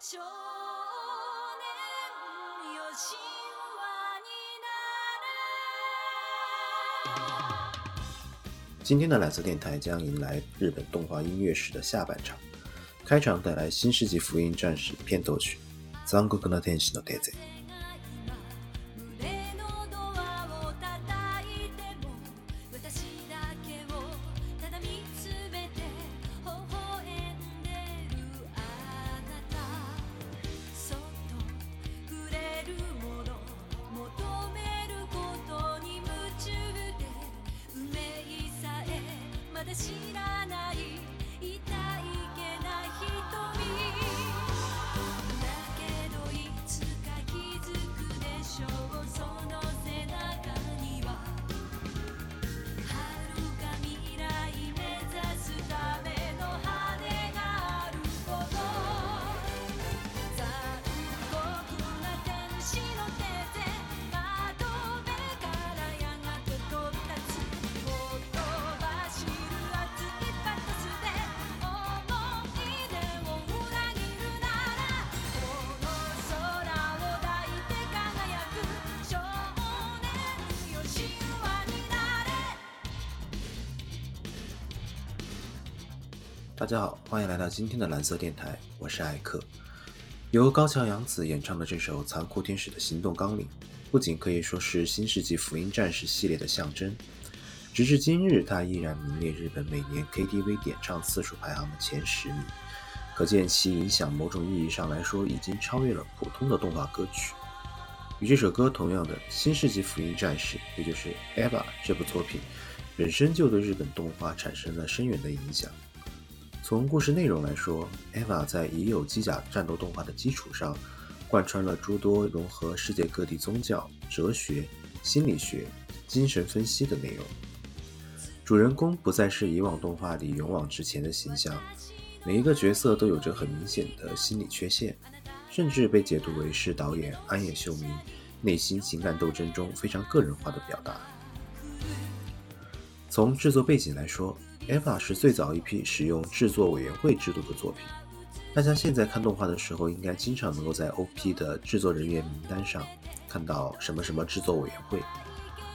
少年よ神話になれ今天的蓝色电台将迎来日本动画音乐史的下半场，开场带来《新世纪福音战士》片头曲《残酷な天使の手勢》。胸 大家好，欢迎来到今天的蓝色电台，我是艾克。由高桥洋子演唱的这首《残酷天使的行动纲领》，不仅可以说是新世纪福音战士系列的象征，直至今日，它依然名列日本每年 KTV 点唱次数排行的前十名，可见其影响某种意义上来说，已经超越了普通的动画歌曲。与这首歌同样的，《新世纪福音战士》也就是《EVA》这部作品，本身就对日本动画产生了深远的影响。从故事内容来说，《EVA》在已有机甲战斗动画的基础上，贯穿了诸多融合世界各地宗教、哲学、心理学、精神分析的内容。主人公不再是以往动画里勇往直前的形象，每一个角色都有着很明显的心理缺陷，甚至被解读为是导演安野秀明内心情感斗争中非常个人化的表达。从制作背景来说，《EVA》是最早一批使用制作委员会制度的作品。大家现在看动画的时候，应该经常能够在 OP 的制作人员名单上看到什么什么制作委员会。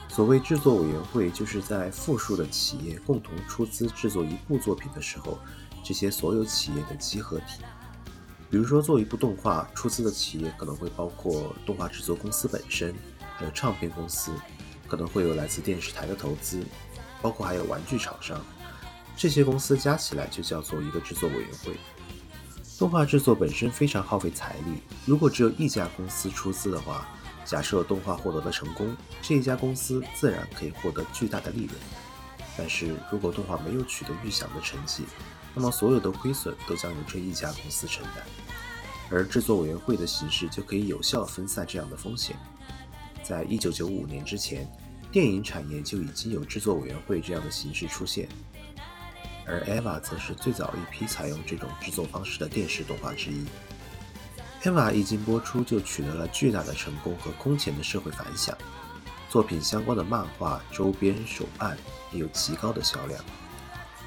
所谓制作委员会，就是在复数的企业共同出资制作一部作品的时候，这些所有企业的集合体。比如说，做一部动画，出资的企业可能会包括动画制作公司本身，还有唱片公司，可能会有来自电视台的投资，包括还有玩具厂商。这些公司加起来就叫做一个制作委员会。动画制作本身非常耗费财力，如果只有一家公司出资的话，假设动画获得了成功，这一家公司自然可以获得巨大的利润。但是如果动画没有取得预想的成绩，那么所有的亏损都将由这一家公司承担，而制作委员会的形式就可以有效分散这样的风险。在一九九五年之前，电影产业就已经有制作委员会这样的形式出现。而《EVA》则是最早一批采用这种制作方式的电视动画之一。《EVA》一经播出就取得了巨大的成功和空前的社会反响，作品相关的漫画、周边、手办也有极高的销量。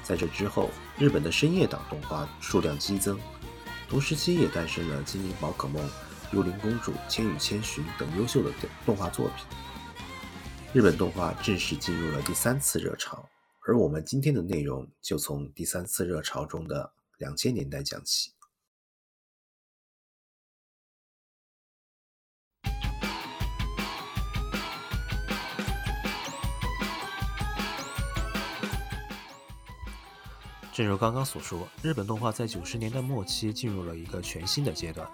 在这之后，日本的深夜档动画数量激增，同时期也诞生了《精灵宝可梦》《幽灵公主》《千与千寻》等优秀的动画作品。日本动画正式进入了第三次热潮。而我们今天的内容就从第三次热潮中的两千年代讲起。正如刚刚所说，日本动画在九十年代末期进入了一个全新的阶段，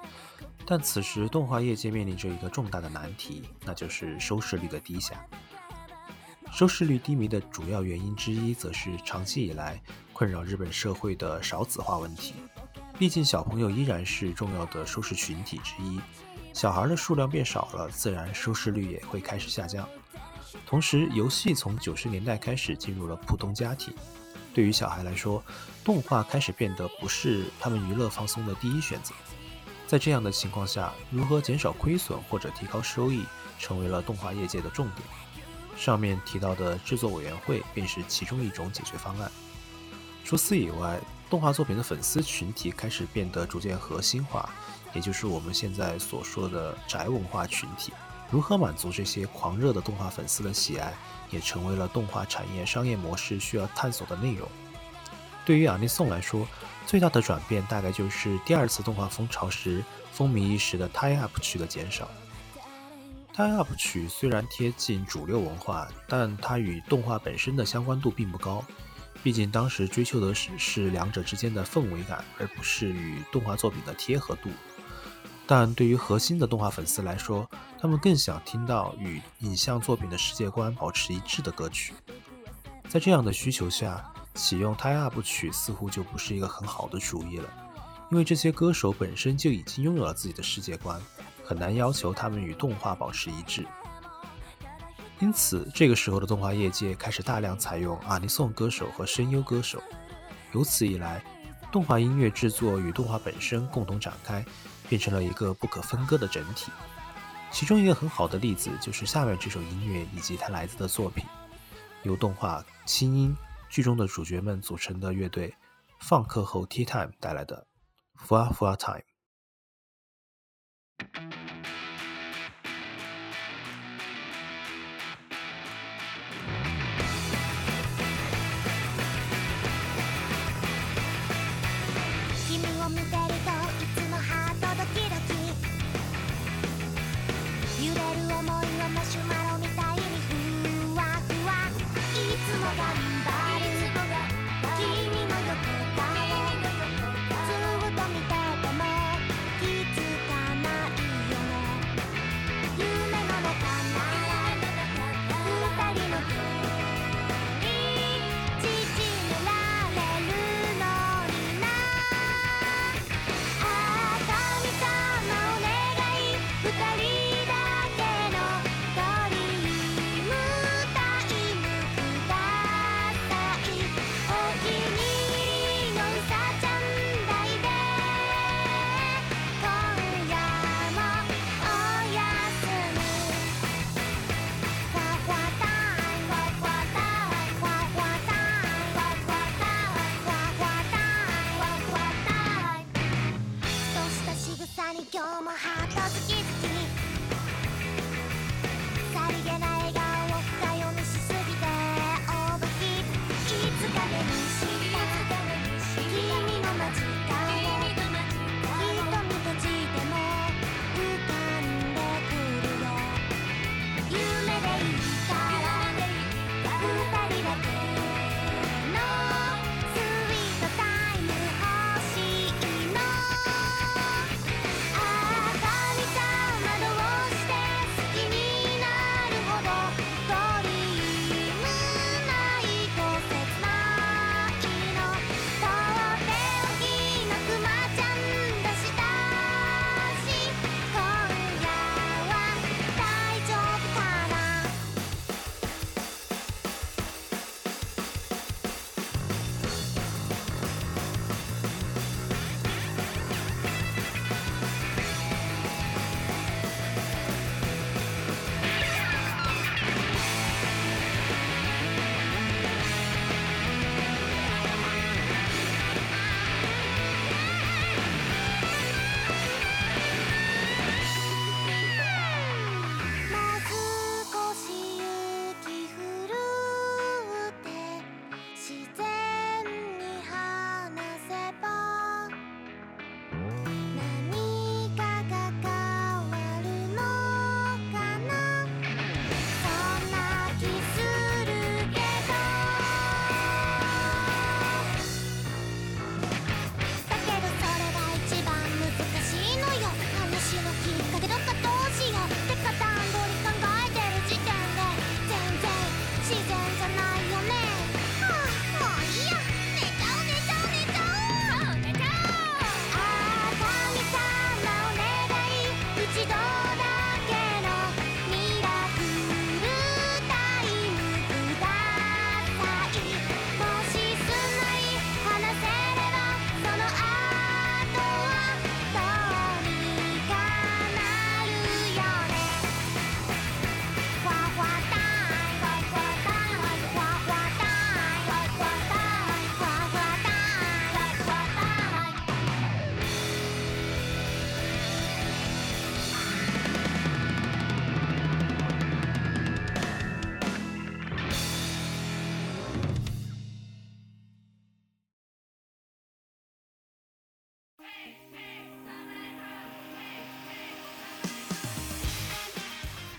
但此时动画业界面临着一个重大的难题，那就是收视率的低下。收视率低迷的主要原因之一，则是长期以来困扰日本社会的少子化问题。毕竟小朋友依然是重要的收视群体之一，小孩的数量变少了，自然收视率也会开始下降。同时，游戏从九十年代开始进入了普通家庭，对于小孩来说，动画开始变得不是他们娱乐放松的第一选择。在这样的情况下，如何减少亏损或者提高收益，成为了动画业界的重点。上面提到的制作委员会便是其中一种解决方案。除此以外，动画作品的粉丝群体开始变得逐渐核心化，也就是我们现在所说的宅文化群体。如何满足这些狂热的动画粉丝的喜爱，也成为了动画产业商业模式需要探索的内容。对于阿尼颂来说，最大的转变大概就是第二次动画风潮时风靡一时的 tie up 区的减少。Tie up 曲虽然贴近主流文化，但它与动画本身的相关度并不高。毕竟当时追求的是是两者之间的氛围感，而不是与动画作品的贴合度。但对于核心的动画粉丝来说，他们更想听到与影像作品的世界观保持一致的歌曲。在这样的需求下，启用 tie up 曲似乎就不是一个很好的主意了，因为这些歌手本身就已经拥有了自己的世界观，很难要求他们与动画保持一致。因此，这个时候的动画业界开始大量采用阿尼颂歌手和声优歌手。由此一来，动画音乐制作与动画本身共同展开，变成了一个不可分割的整体。其中一个很好的例子就是下面这首音乐以及它来自的作品，由动画《轻音》剧中的主角们组成的乐队放课后 Tea Time 带来的《Fua Fua Time》。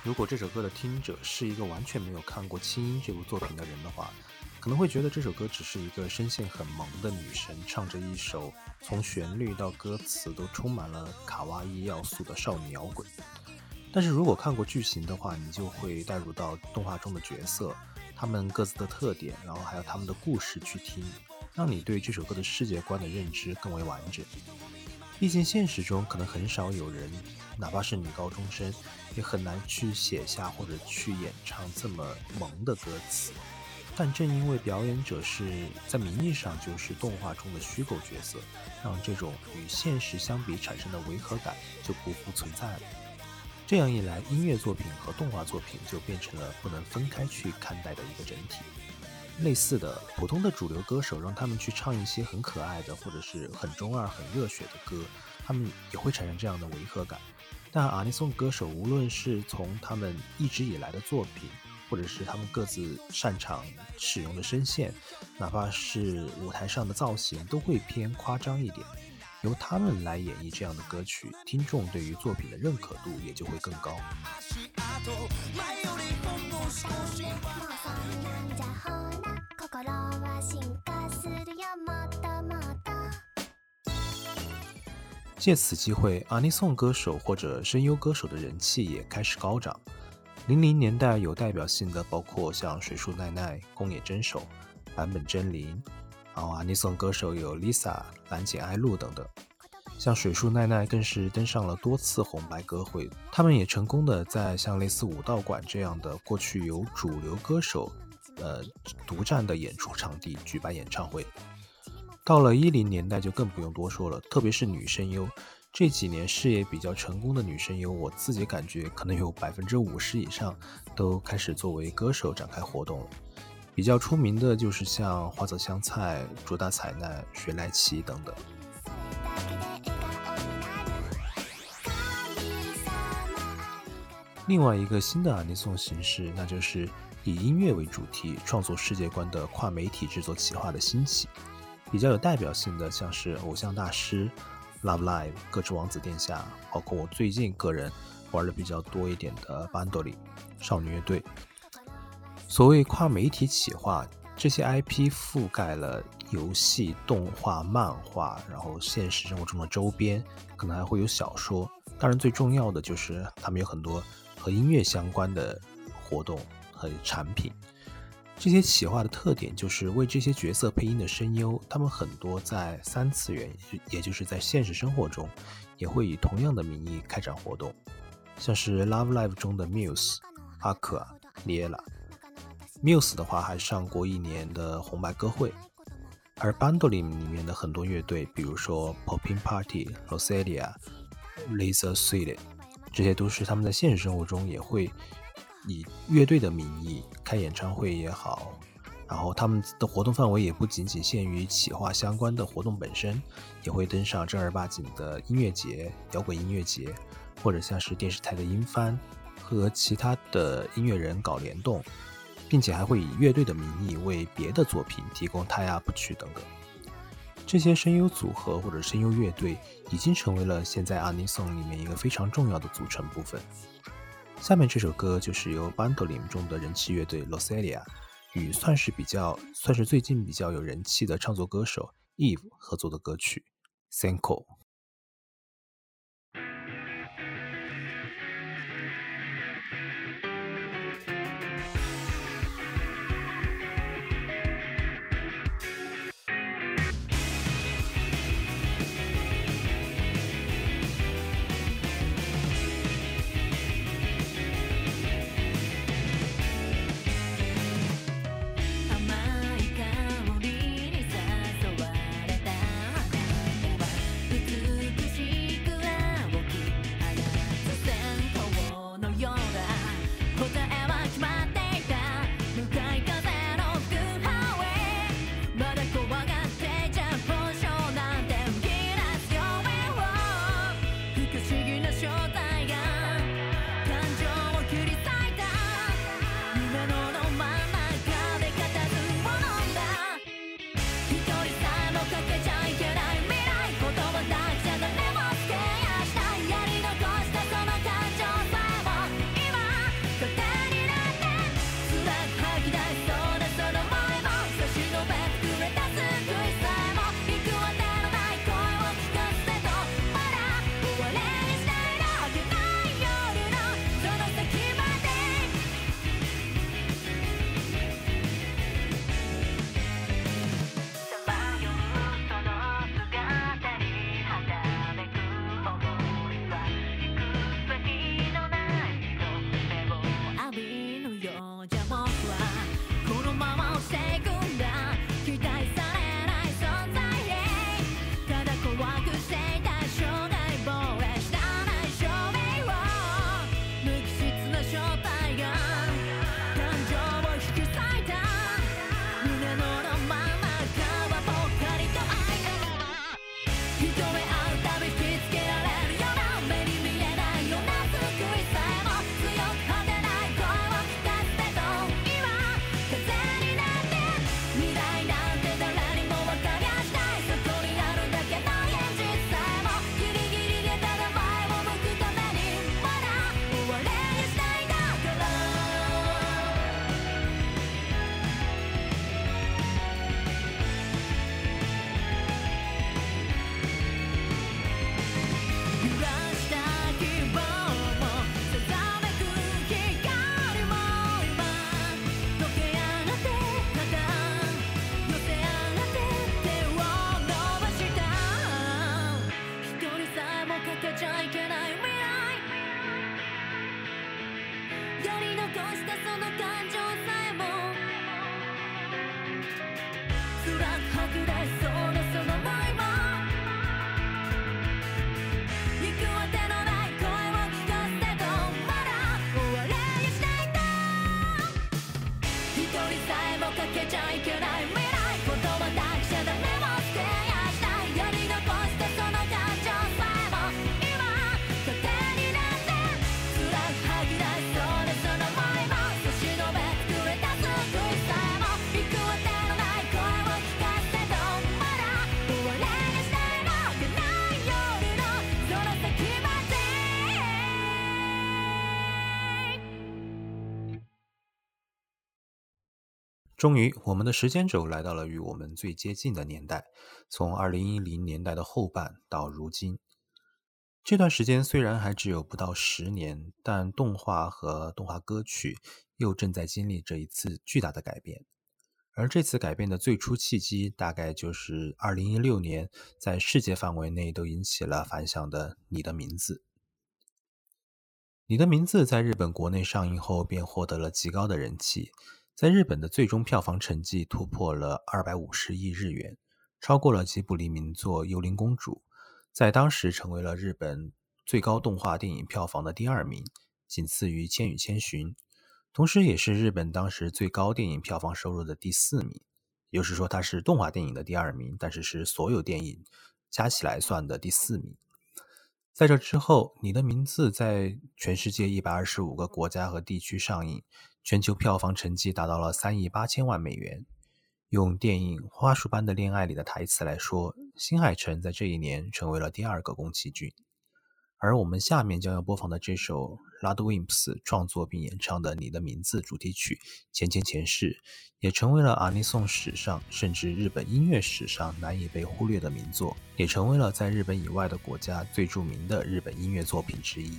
如果这首歌的听者是一个完全没有看过《轻音》这部作品的人的话，可能会觉得这首歌只是一个声线很萌的女生唱着一首从旋律到歌词都充满了卡哇伊要素的少女摇滚。但是如果看过剧情的话，你就会带入到动画中的角色，他们各自的特点，然后还有他们的故事去听，让你对这首歌的世界观的认知更为完整。毕竟现实中可能很少有人，哪怕是女高中生，也很难去写下或者去演唱这么萌的歌词。但正因为表演者是在名义上就是动画中的虚构角色，让这种与现实相比产生的违和感就不复存在了。这样一来，音乐作品和动画作品就变成了不能分开去看待的一个整体。类似的，普通的主流歌手让他们去唱一些很可爱的或者是很中二、很热血的歌，他们也会产生这样的违和感。但阿尼颂歌手无论是从他们一直以来的作品，或者是他们各自擅长使用的声线，哪怕是舞台上的造型，都会偏夸张一点。由他们来演绎这样的歌曲，听众对于作品的认可度也就会更高。もうそんなんじゃほら心は進化するよもっともっと借此機會，阿尼颂歌手或者聲優歌手的人氣也開始高漲。零零年代有代表性的包括像水樹奈奈、宮野真守、坂本真绫，然後阿尼颂歌手有 Lisa、藍井愛露等等。 像水树奈奈更是登上了多次红白歌会，他们也成功的在像类似武道馆这样的过去由主流歌手，呃独占的演出场地举办演唱会。到了一零年代就更不用多说了，特别是女声优，这几年事业比较成功的女声优，我自己感觉可能有百分之五十以上都开始作为歌手展开活动了。比较出名的就是像花泽香菜、竹達彩奈、雪萊琪等等。另外一个新的阿尼頌形式，那就是以音乐为主题创作世界观的跨媒体制作企划的兴起。比较有代表性的，像是偶像大师、Love Live、歌之王子殿下，包括我最近个人玩的比较多一点的 Bandoli 少女乐队。所谓跨媒体企划，这些 IP 覆盖了游戏、动画、漫画，然后现实生活中的周边，可能还会有小说。当然，最重要的就是他们有很多。和音乐相关的活动和产品，这些企划的特点就是为这些角色配音的声优，他们很多在三次元，也就是在现实生活中，也会以同样的名义开展活动，像是 Love Live 中的 Muse、Aqua、Liela。Muse 的话还上过一年的红白歌会，而 BANDOLIM 裏面的很多乐队，比如说 Popping Party、Roselia、Laser Suite。这些都是他们在现实生活中也会以乐队的名义开演唱会也好，然后他们的活动范围也不仅仅限于企划相关的活动本身，也会登上正儿八经的音乐节、摇滚音乐节，或者像是电视台的音番，和其他的音乐人搞联动，并且还会以乐队的名义为别的作品提供 tie up 曲等等。这些声优组合或者声优乐队已经成为了现在阿尼送里面一个非常重要的组成部分。下面这首歌就是由 BANDOLIM 中的人气乐队 Loselia 与算是比较算是最近比较有人气的唱作歌手 Eve 合作的歌曲 Senko。终于，我们的时间轴来到了与我们最接近的年代，从二零一零年代的后半到如今。这段时间虽然还只有不到十年，但动画和动画歌曲又正在经历着一次巨大的改变。而这次改变的最初契机，大概就是二零一六年在世界范围内都引起了反响的《你的名字》。《你的名字》在日本国内上映后便获得了极高的人气，在日本的最终票房成绩突破了二百五十亿日元，超过了吉卜力名作《幽灵公主》，在当时成为了日本最高动画电影票房的第二名，仅次于《千与千寻》，同时也是日本当时最高电影票房收入的第四名。也就是说，它是动画电影的第二名，但是是所有电影加起来算的第四名。在这之后，《你的名字》在全世界一百二十五个国家和地区上映，全球票房成绩达到了三亿八千万美元。用电影《花束般的恋爱》里的台词来说，新海诚在这一年成为了第二个宫崎骏。而我们下面将要播放的这首 Ludwimps 创作并演唱的《你的名字》主题曲《前前前世》，也成为了阿尼颂史上甚至日本音乐史上难以被忽略的名作，也成为了在日本以外的国家最著名的日本音乐作品之一。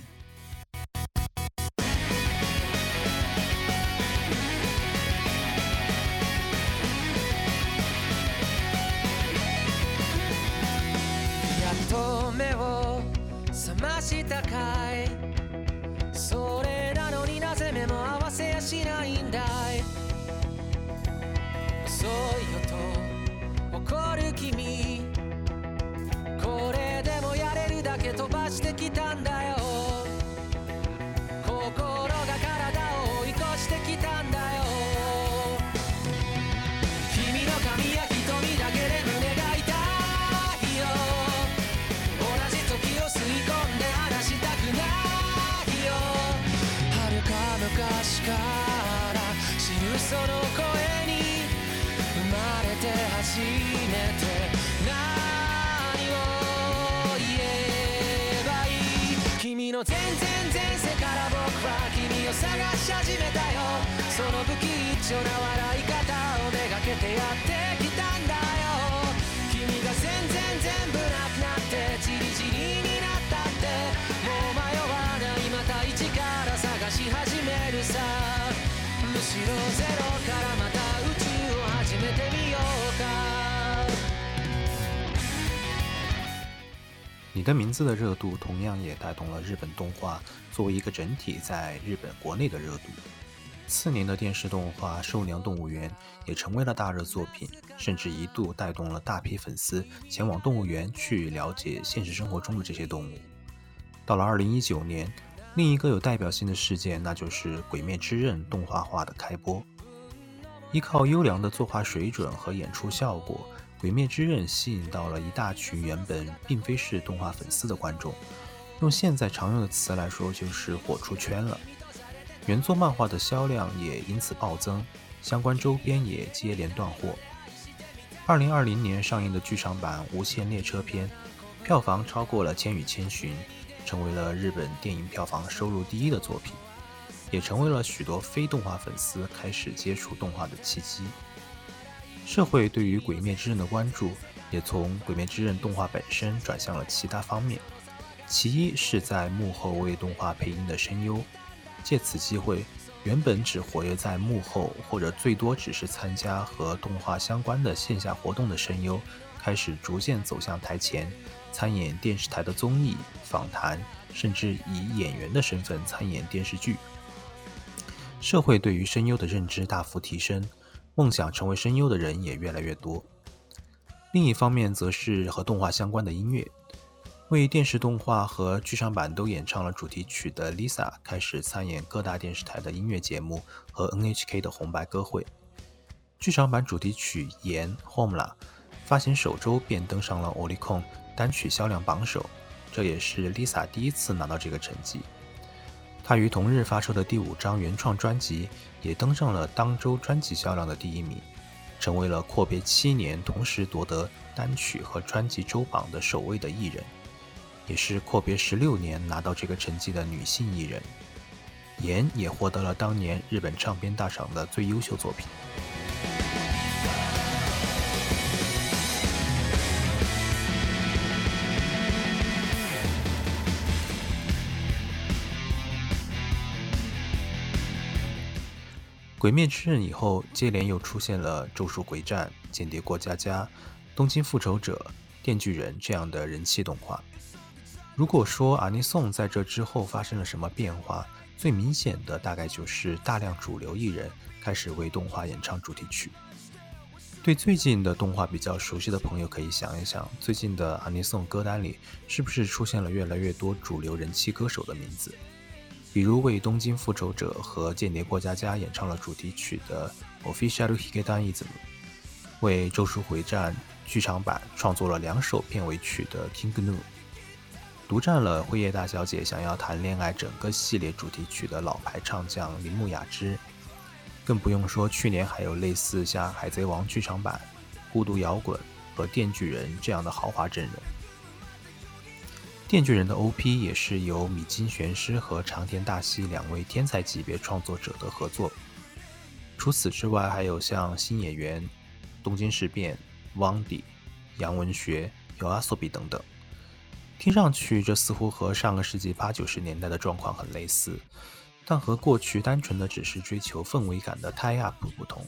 ましたかい？それなのになぜ目も合わせやしないんだい？遅いよと怒る君。これでもやれるだけ飛ばしてきたんだよ。の全然前世から僕は君を探し始めたよ。その不吉祥な笑い方をめがけてやって你的名字的热度同样也带动了日本动画作为一个整体在日本国内的热度。次年的电视动画《兽娘动物园》也成为了大热作品，甚至一度带动了大批粉丝前往动物园去了解现实生活中的这些动物。到了2019年，另一个有代表性的事件，那就是《鬼灭之刃》动画化的开播。依靠优良的作画水准和演出效果，《鬼灭之刃》吸引到了一大群原本并非是动画粉丝的观众，用现在常用的词来说，就是火出圈了。原作漫画的销量也因此暴增，相关周边也接连断货。二零二零年上映的剧场版《无限列车篇》，票房超过了《千与千寻》，成为了日本电影票房收入第一的作品，也成为了许多非动画粉丝开始接触动画的契机。社会对于《鬼灭之刃》的关注，也从《鬼灭之刃》动画本身转向了其他方面。其一是在幕后为动画配音的声优，借此机会，原本只活跃在幕后或者最多只是参加和动画相关的线下活动的声优，开始逐渐走向台前，参演电视台的综艺、访谈，甚至以演员的身份参演电视剧。社会对于声优的认知大幅提升，梦想成为声优的人也越来越多。另一方面则是和动画相关的音乐。为电视动画和剧场版都演唱了主题曲的 Lisa 开始参演各大电视台的音乐节目和 NHK 的红白歌会。剧场版主题曲《盐 Home 啦》发行首周便登上了 Oricon 单曲销量榜首，这也是 Lisa 第一次拿到这个成绩。她于同日发售的第五张原创专辑也登上了当周专辑销量的第一名，成为了阔别七年同时夺得单曲和专辑周榜的首位的艺人。也是阔别十六年拿到这个成绩的女性艺人，岩也获得了当年日本唱片大赏的最优秀作品。《鬼灭之刃》以后，接连又出现了《咒术回战》《间谍过家家》《东京复仇者》《电锯人》这样的人气动画。如果说阿尼颂在这之后发生了什么变化，最明显的大概就是大量主流艺人开始为动画演唱主题曲。对最近的动画比较熟悉的朋友可以想一想，最近的阿尼颂歌单里是不是出现了越来越多主流人气歌手的名字？比如为《东京复仇者》和《间谍过家家》演唱了主题曲的 Official Hikaiism，为《咒术回战》剧场版创作了两首片尾曲的 King Gnu。独占了《辉夜大小姐想要谈恋爱》整个系列主题曲的老牌唱将铃木雅之，更不用说去年还有类似像《海贼王》剧场版、《孤独摇滚》和《电锯人》这样的豪华阵容。《电锯人》的 OP 也是由米津玄师和长田大希两位天才级别创作者的合作。除此之外，还有像新演员、东京事变、汪迪、杨文学、有阿索比等等。听上去，这似乎和上个世纪八九十年代的状况很类似，但和过去单纯的只是追求氛围感的 tie up 不同。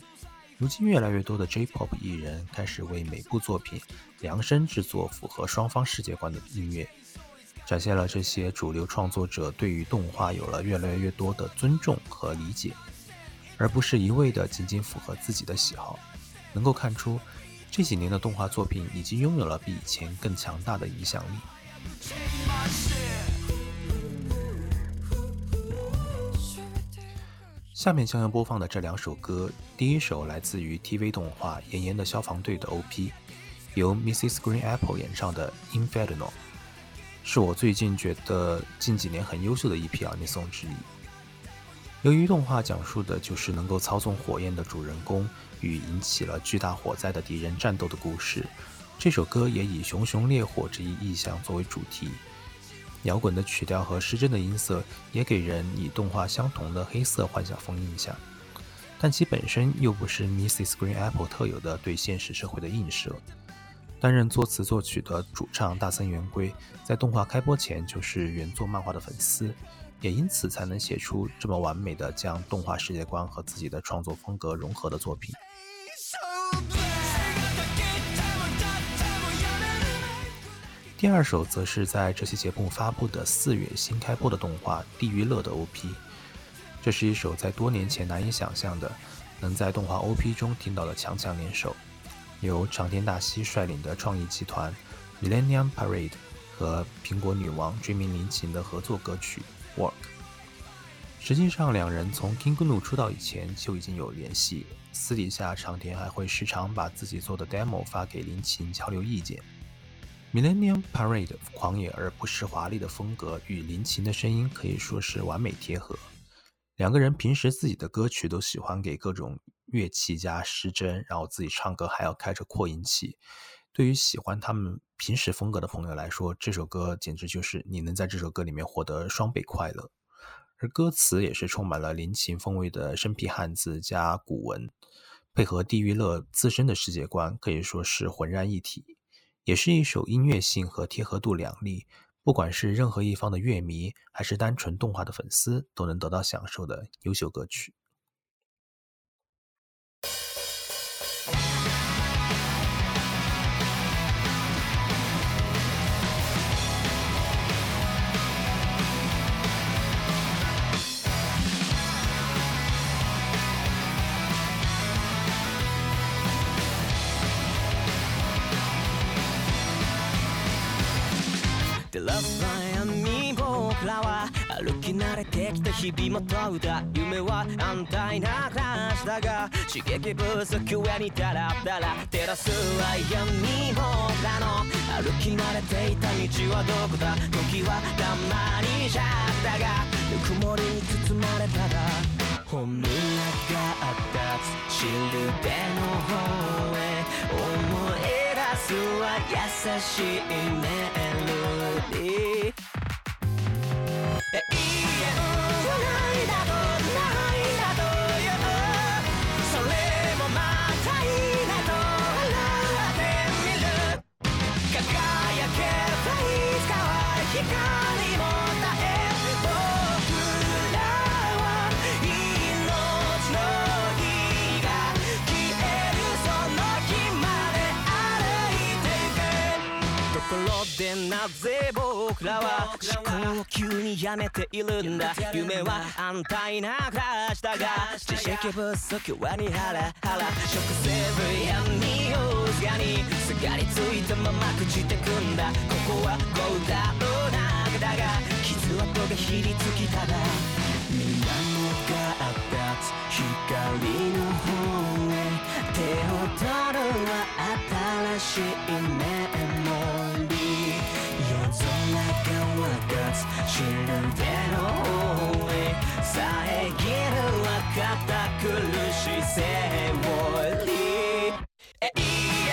如今，越来越多的 J-pop 艺人开始为每部作品量身制作符合双方世界观的音乐，展现了这些主流创作者对于动画有了越来越多的尊重和理解，而不是一味的仅仅符合自己的喜好。能够看出，这几年的动画作品已经拥有了比以前更强大的影响力。下面将要播放的这两首歌，第一首来自于 TV 动画《炎炎的消防队》的 OP，由 Mrs. Green Apple 演唱的《Inferno》，是我最近觉得近几年很优秀的一批奥尼松之一。由于动画讲述的就是能够操纵火焰的主人公与引起了巨大火灾的敌人战斗的故事。这首歌也以熊熊烈火这一意象作为主题，摇滚的曲调和失真的音色也给人以动画相同的黑色幻想风印象，但其本身又不是 Mrs. Green Apple 特有的对现实社会的映射。担任作词作曲的主唱大森圆规，在动画开播前就是原作漫画的粉丝，也因此才能写出这么完美的将动画世界观和自己的创作风格融合的作品。第二首则是在这期节目发布的四月新开播的动画《地狱乐》的 OP。这是一首在多年前难以想象的能在动画 OP 中听到的强强联手，由长田大希率领的创意集团 Millennium Parade 和苹果女王追名林琴的合作歌曲《Work》。实际上，两人从 King Gnu 出道以前就已经有联系，私底下长田还会时常把自己做的 demo 发给林琴交流意见。Millennium Parade 狂野而不失华丽的风格与林琴的声音可以说是完美贴合。两个人平时自己的歌曲都喜欢给各种乐器加失真，然后自己唱歌还要开着扩音器。对于喜欢他们平时风格的朋友来说，这首歌简直就是你能在这首歌里面获得双倍快乐。而歌词也是充满了林琴风味的生僻汉字加古文，配合地狱乐自身的世界观，可以说是浑然一体。也是一首音乐性和贴合度两立，不管是任何一方的乐迷，还是单纯动画的粉丝，都能得到享受的优秀歌曲。照らす悩み僕らは歩き慣れてきた日々も問うた夢は安泰な暮らしだが刺激不足上にダラダラ照らすは闇僕らの歩き慣れていた道はどこだ。時はたまにじゃったがぬくもりに包まれたら本物が立つしるべの方へ思い出すは優しいメール。today. らは思考を急にやめているんだ。夢は安泰な暮らしだが知識不足はにハラハラ。食セブやをおすがにすがりついたまま朽ちてくんだ。ここはゴーダの中だが傷跡がひりつきただ。みんなのがあつ光の方へ。手を取るは新しい面。つ死ぬでの方遮るは堅苦しい生を永遠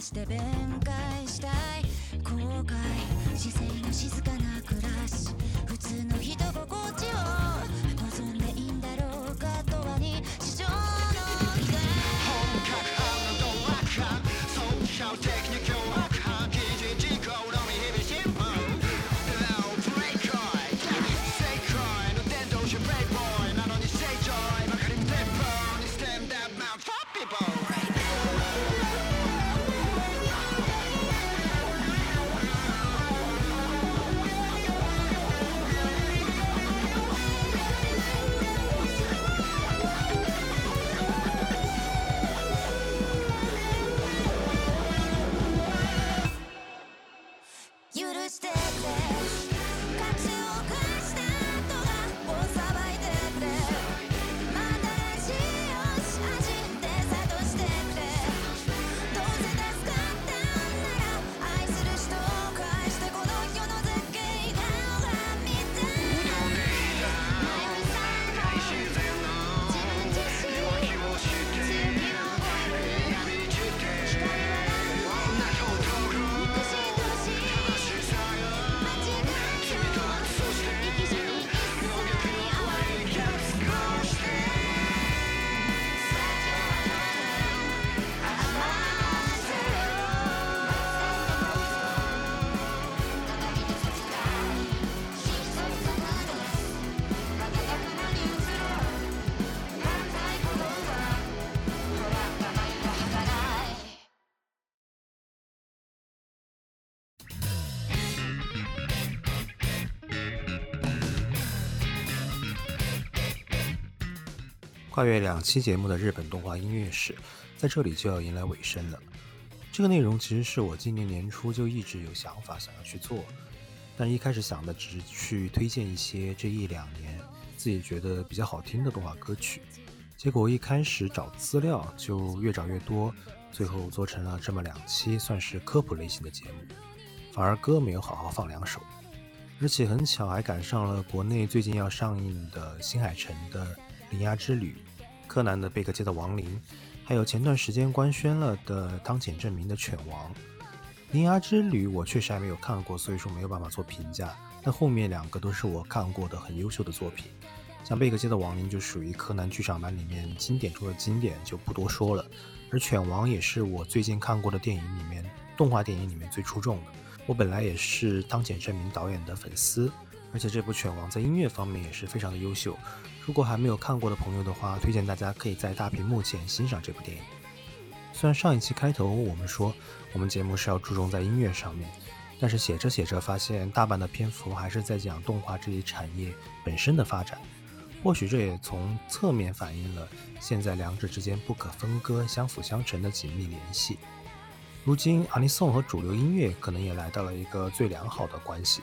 して弁解したい。後悔姿勢が静かに跨越两期节目的日本动画音乐史，在这里就要迎来尾声了。这个内容其实是我今年年初就一直有想法想要去做，但一开始想的只是去推荐一些这一两年自己觉得比较好听的动画歌曲。结果一开始找资料就越找越多，最后做成了这么两期算是科普类型的节目，反而歌没有好好放两首。而且很巧，还赶上了国内最近要上映的新海诚的《铃芽之旅》，柯南的《贝克街的亡灵》，还有前段时间官宣了的汤浅证明的《犬王》。《铃芽之旅》我确实还没有看过，所以说没有办法做评价。但后面两个都是我看过的很优秀的作品，像《贝克街的亡灵》就属于柯南剧场版里面经典中的经典，就不多说了。而《犬王》也是我最近看过的电影里面，动画电影里面最出众的。我本来也是汤浅证明导演的粉丝，而且这部《犬王》在音乐方面也是非常的优秀。如果还没有看过的朋友的话，推荐大家可以在大屏幕前欣赏这部电影。虽然上一期开头我们说我们节目是要注重在音乐上面，但是写着写着发现大半的篇幅还是在讲动画这一产业本身的发展。或许这也从侧面反映了现在两者之间不可分割、相辅相成的紧密联系。如今，阿尼颂和主流音乐可能也来到了一个最良好的关系。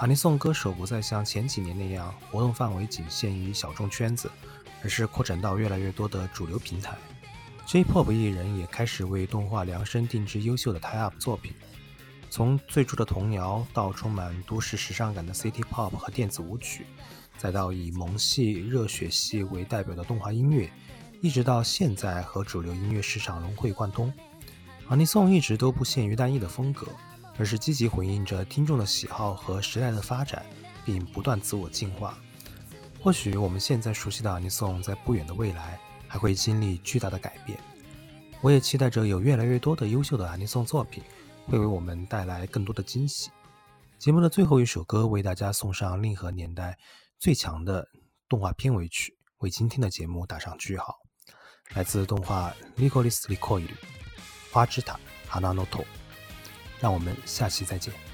阿尼颂歌手不再像前几年那样活动范围仅限于小众圈子，而是扩展到越来越多的主流平台。J-pop 艺人也开始为动画量身定制优秀的 tie-up 作品，从最初的童谣到充满都市时尚感的 City Pop 和电子舞曲，再到以萌系、热血系为代表的动画音乐，一直到现在和主流音乐市场融会贯通。阿尼颂一直都不限于单一的风格，而是积极回应着听众的喜好和时代的发展，并不断自我进化。或许我们现在熟悉的阿尼颂，在不远的未来还会经历巨大的改变。我也期待着有越来越多的优秀的阿尼颂作品，会为我们带来更多的惊喜。节目的最后一首歌，为大家送上令和年代最强的动画片尾曲，为今天的节目打上句号。来自动画《l i c o l i s l i c o i l》。花之塔，哈纳诺托，让我们下期再见。